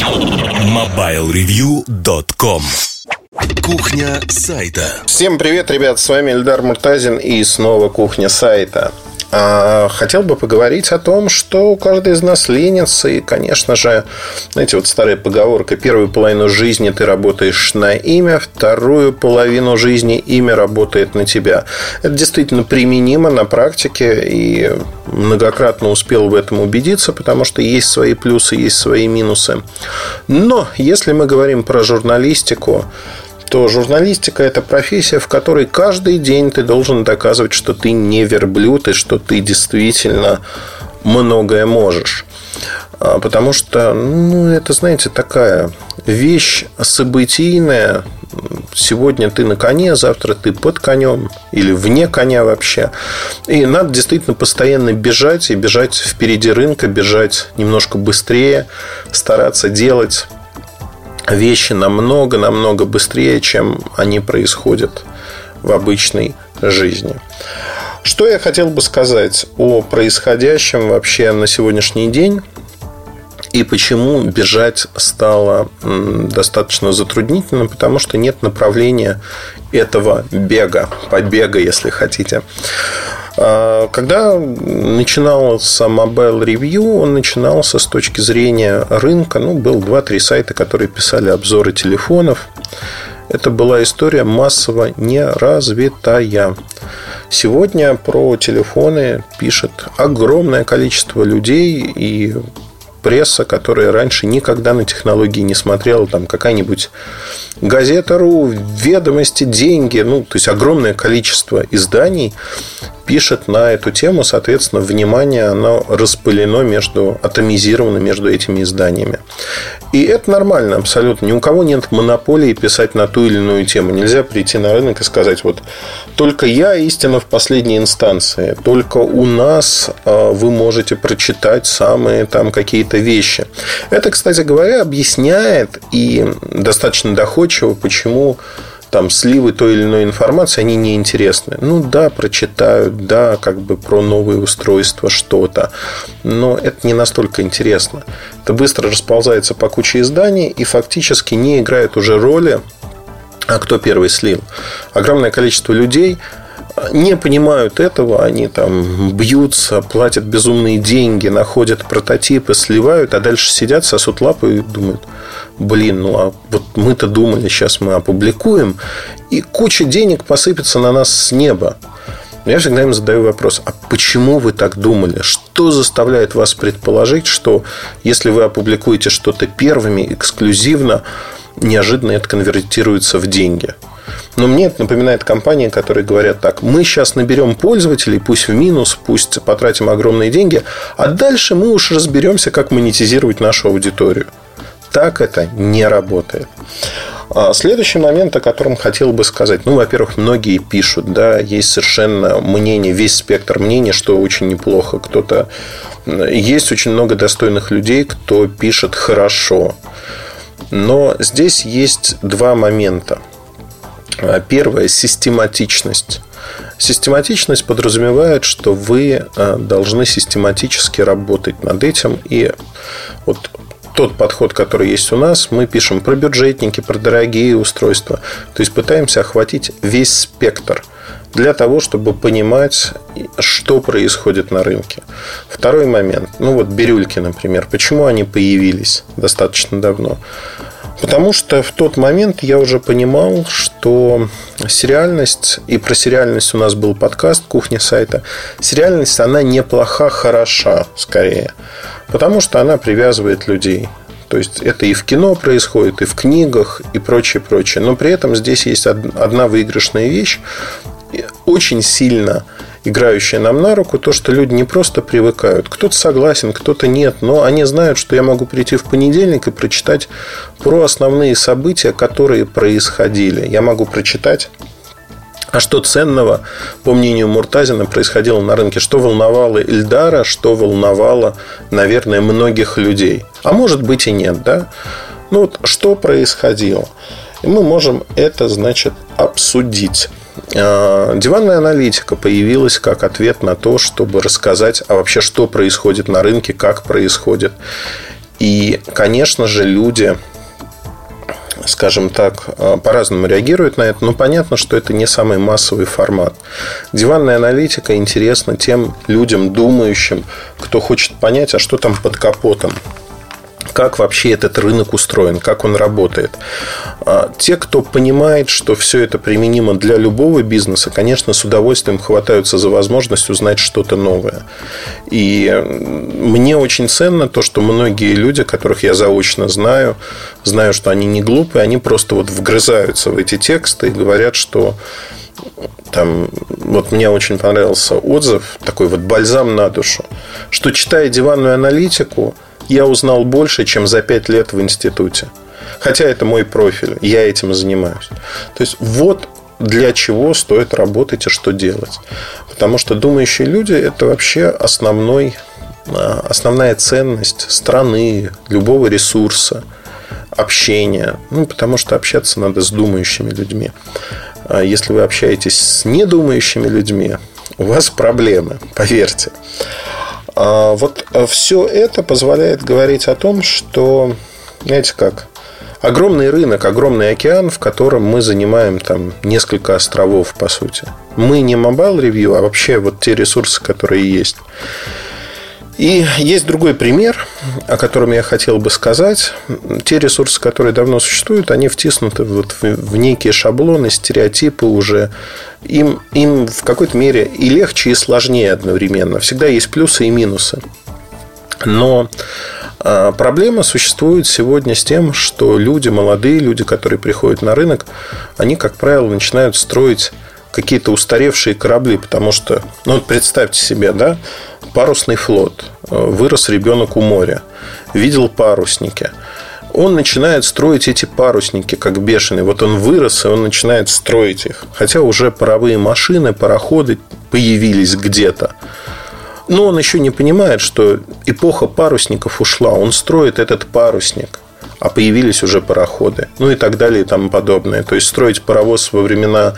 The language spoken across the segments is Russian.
MobileReview.com Кухня сайта. Всем привет, ребят, с вами Эльдар Муртазин и снова Кухня сайта Хотел бы поговорить о том, что каждый из нас ленится. И, конечно же, знаете, вот старая поговорка. Первую половину жизни ты работаешь на имя, вторую половину жизни имя работает на тебя. Это действительно применимо на практике. И многократно успел в этом убедиться, потому что есть свои плюсы, есть свои минусы. Но если мы говорим про журналистику, то журналистика – это профессия, в которой каждый день ты должен доказывать, что ты не верблюд и что ты действительно многое можешь. А, потому что, ну, это, знаете, такая вещь событийная. Сегодня ты на коне, завтра ты под конем или вне коня вообще. И надо действительно постоянно бежать и бежать впереди рынка, бежать немножко быстрее, стараться делать вещи намного-намного быстрее, чем они происходят в обычной жизни. Что я хотел бы сказать о происходящем вообще на сегодняшний день и почему бежать стало достаточно затруднительно, потому что нет направления этого бега, побега, если хотите. А, когда начинался Mobile Review, он начинался с точки зрения рынка. Ну, был 2-3 сайта, которые писали обзоры телефонов. Это была история массово неразвитая. Сегодня про телефоны пишет огромное количество людей, и пресса, которая раньше никогда на технологии не смотрела, там какая-нибудь газета.ру, ведомости, деньги, ну, то есть огромное количество изданий пишет на эту тему, соответственно, внимание оно распылено между, атомизировано между этими изданиями. И это нормально абсолютно. Ни у кого нет монополии писать на ту или иную тему. Нельзя прийти на рынок и сказать, вот только я истина в последней инстанции, только у нас а, вы можете прочитать самые там какие-то вещи. Это, кстати говоря, объясняет и достаточно доходчиво, почему там сливы той или иной информации, они неинтересны. Ну да, прочитают, да, как бы про новые устройства что-то, но это не настолько интересно. Это быстро расползается по куче изданий и фактически не играет уже роли, а кто первый слил. Огромное количество людей не понимают этого, они там бьются, платят безумные деньги, находят прототипы, сливают, а дальше сидят, сосут лапы и думают, блин, ну а вот мы-то думали, сейчас мы опубликуем, и куча денег посыпется на нас с неба. Я всегда им задаю вопрос, а почему вы так думали? Что заставляет вас предположить, что если вы опубликуете что-то первыми, эксклюзивно, неожиданно это конвертируется в деньги? Но мне это напоминает компании, которые говорят так, мы сейчас наберем пользователей, пусть в минус, пусть потратим огромные деньги, а дальше мы уж разберемся, как монетизировать нашу аудиторию. Так это не работает. А следующий момент, о котором хотел бы сказать. Ну, во-первых, многие пишут, да, есть совершенно мнение, весь спектр мнений, что очень неплохо. Кто-то... Есть очень много достойных людей, кто пишет хорошо. Но здесь есть два момента. Первое – систематичность. Систематичность подразумевает, что вы а, должны систематически работать над этим. И вот тот подход, который есть у нас, мы пишем про бюджетники, про дорогие устройства. То есть пытаемся охватить весь спектр для того, чтобы понимать, что происходит на рынке. Второй момент. Ну вот бирюльки, например. Почему они появились достаточно давно? Потому что в тот момент я уже понимал, что сериальность, и про сериальность у нас был подкаст «Кухня сайта», сериальность, она неплоха, хороша скорее. Потому что она привязывает людей. То есть это и в кино происходит, и в книгах, и прочее, прочее. Но при этом здесь есть одна выигрышная вещь, очень сильно играющая нам на руку, то, что люди не просто привыкают. Кто-то согласен, кто-то нет, но они знают, что я могу прийти в понедельник и прочитать про основные события, которые происходили. Я могу прочитать а что ценного, по мнению Муртазина, происходило на рынке? Что волновало Ильдара, что волновало, наверное, многих людей? А может быть и нет, да? Ну вот что происходило? И мы можем это, значит, обсудить. А, диванная аналитика появилась как ответ на то, чтобы рассказать, а вообще что происходит на рынке, как происходит. И, конечно же, люди скажем так, э, по-разному реагируют на это, но понятно, что это не самый массовый формат. Диванная аналитика интересна тем людям, думающим, кто хочет понять, а что там под капотом как вообще этот рынок устроен, как он работает. А, те, кто понимает, что все это применимо для любого бизнеса, конечно, с удовольствием хватаются за возможность узнать что-то новое. И мне очень ценно то, что многие люди, которых я заочно знаю, знаю, что они не глупые, они просто вот вгрызаются в эти тексты и говорят, что там, вот мне очень понравился отзыв, такой вот бальзам на душу, что читая диванную аналитику, я узнал больше, чем за пять лет в институте. Хотя это мой профиль, я этим занимаюсь. То есть вот для чего стоит работать и что делать. Потому что думающие люди – это вообще основной, а, основная ценность страны, любого ресурса, общения. Ну, потому что общаться надо с думающими людьми. А если вы общаетесь с недумающими людьми, у вас проблемы, поверьте. А вот э, все это позволяет говорить о том, что, знаете как, огромный рынок, огромный океан, в котором мы занимаем там несколько островов, по сути. Мы не Mobile Review, а вообще вот те ресурсы, которые есть. И есть другой пример, о котором я хотел бы сказать. Те ресурсы, которые давно существуют, они втиснуты вот в некие шаблоны, стереотипы уже. Им, им в какой-то мере и легче, и сложнее одновременно. Всегда есть плюсы и минусы. Но а, проблема существует сегодня с тем, что люди, молодые люди, которые приходят на рынок, они, как правило, начинают строить какие-то устаревшие корабли, потому что, ну вот представьте себе, да, парусный флот, вырос ребенок у моря, видел парусники, он начинает строить эти парусники как бешеный. Вот он вырос, и он начинает строить их. Хотя уже паровые машины, пароходы появились где-то. Но он еще не понимает, что эпоха парусников ушла. Он строит этот парусник а появились уже пароходы, ну и так далее и тому подобное. То есть строить паровоз во времена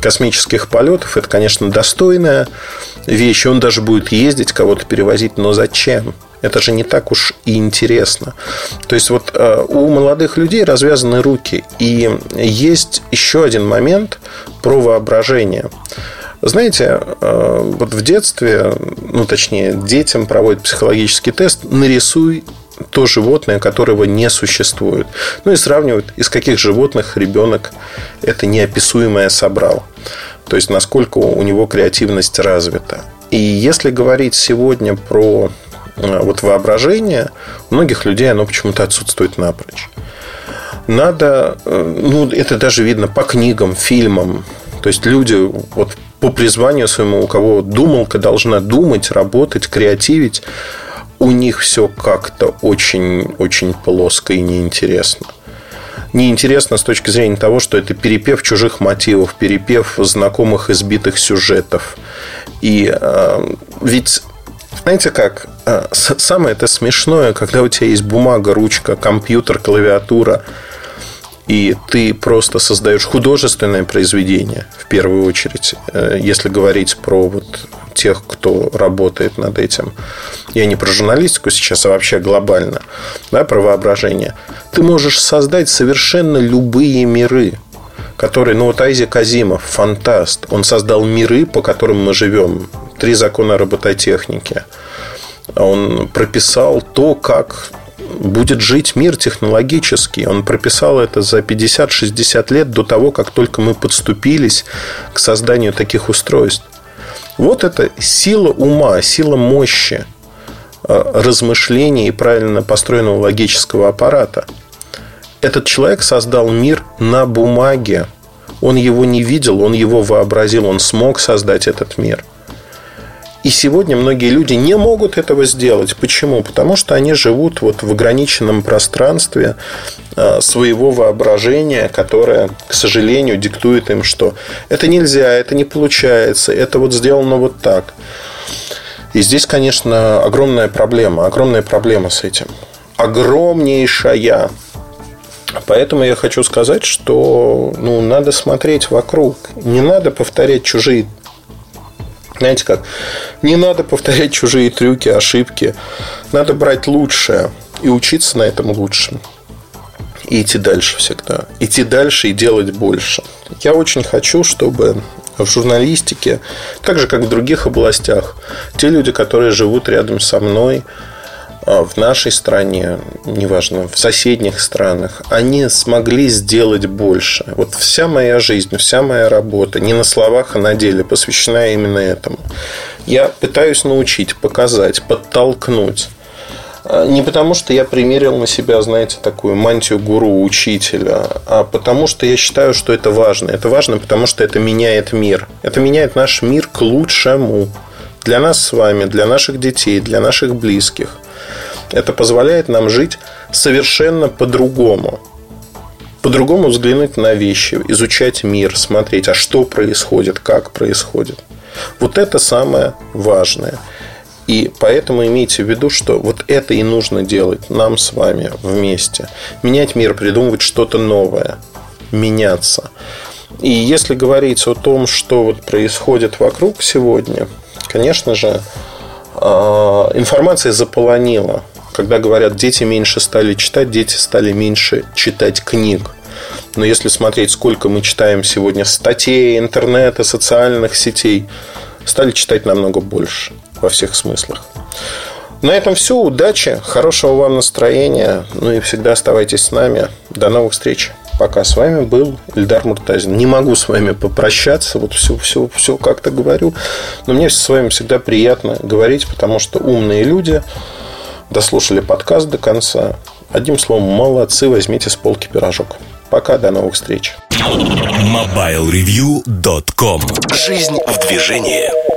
космических полетов это, конечно, достойная вещь. Он даже будет ездить, кого-то перевозить, но зачем? Это же не так уж и интересно. То есть вот э, у молодых людей развязаны руки. И есть еще один момент про воображение. Знаете, э, вот в детстве, ну точнее, детям проводят психологический тест, нарисуй то животное, которого не существует. Ну и сравнивают, из каких животных ребенок это неописуемое собрал. То есть, насколько у него креативность развита. И если говорить сегодня про э, вот воображение, у многих людей оно почему-то отсутствует напрочь. Надо, э, ну, это даже видно по книгам, фильмам. То есть люди вот по призванию своему, у кого думалка должна думать, работать, креативить, у них все как-то очень-очень плоско и неинтересно. Неинтересно с точки зрения того, что это перепев чужих мотивов, перепев знакомых избитых сюжетов. И э, ведь знаете как? Э, самое это смешное, когда у тебя есть бумага, ручка, компьютер, клавиатура, и ты просто создаешь художественное произведение в первую очередь, э, если говорить про вот тех, кто работает над этим. Я не про журналистику сейчас, а вообще глобально, да, про воображение. Ты можешь создать совершенно любые миры, которые, ну вот Айзи Казимов, фантаст, он создал миры, по которым мы живем. Три закона робототехники. Он прописал то, как будет жить мир технологический. Он прописал это за 50-60 лет до того, как только мы подступились к созданию таких устройств. Вот это сила ума, сила мощи э, размышления и правильно построенного логического аппарата. Этот человек создал мир на бумаге. Он его не видел, он его вообразил, он смог создать этот мир – и сегодня многие люди не могут этого сделать. Почему? Потому что они живут вот в ограниченном пространстве а, своего воображения, которое, к сожалению, диктует им, что это нельзя, это не получается, это вот сделано вот так. И здесь, конечно, огромная проблема, огромная проблема с этим. Огромнейшая. Поэтому я хочу сказать, что ну, надо смотреть вокруг. Не надо повторять чужие знаете как? Не надо повторять чужие трюки, ошибки. Надо брать лучшее. и учиться на этом лучше. И идти дальше всегда. Идти дальше и делать больше. Я очень хочу, чтобы в журналистике, так же как в других областях, те люди, которые живут рядом со мной, в нашей стране, неважно, в соседних странах, они смогли сделать больше. Вот вся моя жизнь, вся моя работа, не на словах, а на деле, посвящена именно этому. Я пытаюсь научить, показать, подтолкнуть. А, не потому, что я примерил на себя, знаете, такую мантию гуру, учителя, а потому, что я считаю, что это важно. Это важно, потому что это меняет мир. Это меняет наш мир к лучшему. Для нас с вами, для наших детей, для наших близких. Это позволяет нам жить совершенно по-другому. По-другому взглянуть на вещи, изучать мир, смотреть, а что происходит, как происходит. Вот это самое важное. И поэтому имейте в виду, что вот это и нужно делать нам с вами вместе. Менять мир, придумывать что-то новое, меняться. И если говорить о том, что вот происходит вокруг сегодня, конечно же, а, информация заполонила когда говорят, дети меньше стали читать, дети стали меньше читать книг. Но если смотреть, сколько мы читаем сегодня статей, интернета, социальных сетей, стали читать намного больше во всех смыслах. На этом все. Удачи, хорошего вам настроения. Ну и всегда оставайтесь с нами. До новых встреч. Пока с вами был Ильдар Муртазин. Не могу с вами попрощаться, вот все, все, все как-то говорю, но мне с вами всегда приятно говорить, потому что умные люди дослушали подкаст до конца. Одним словом, молодцы, возьмите с полки пирожок. Пока, до новых встреч. MobileReview.com Жизнь в движении.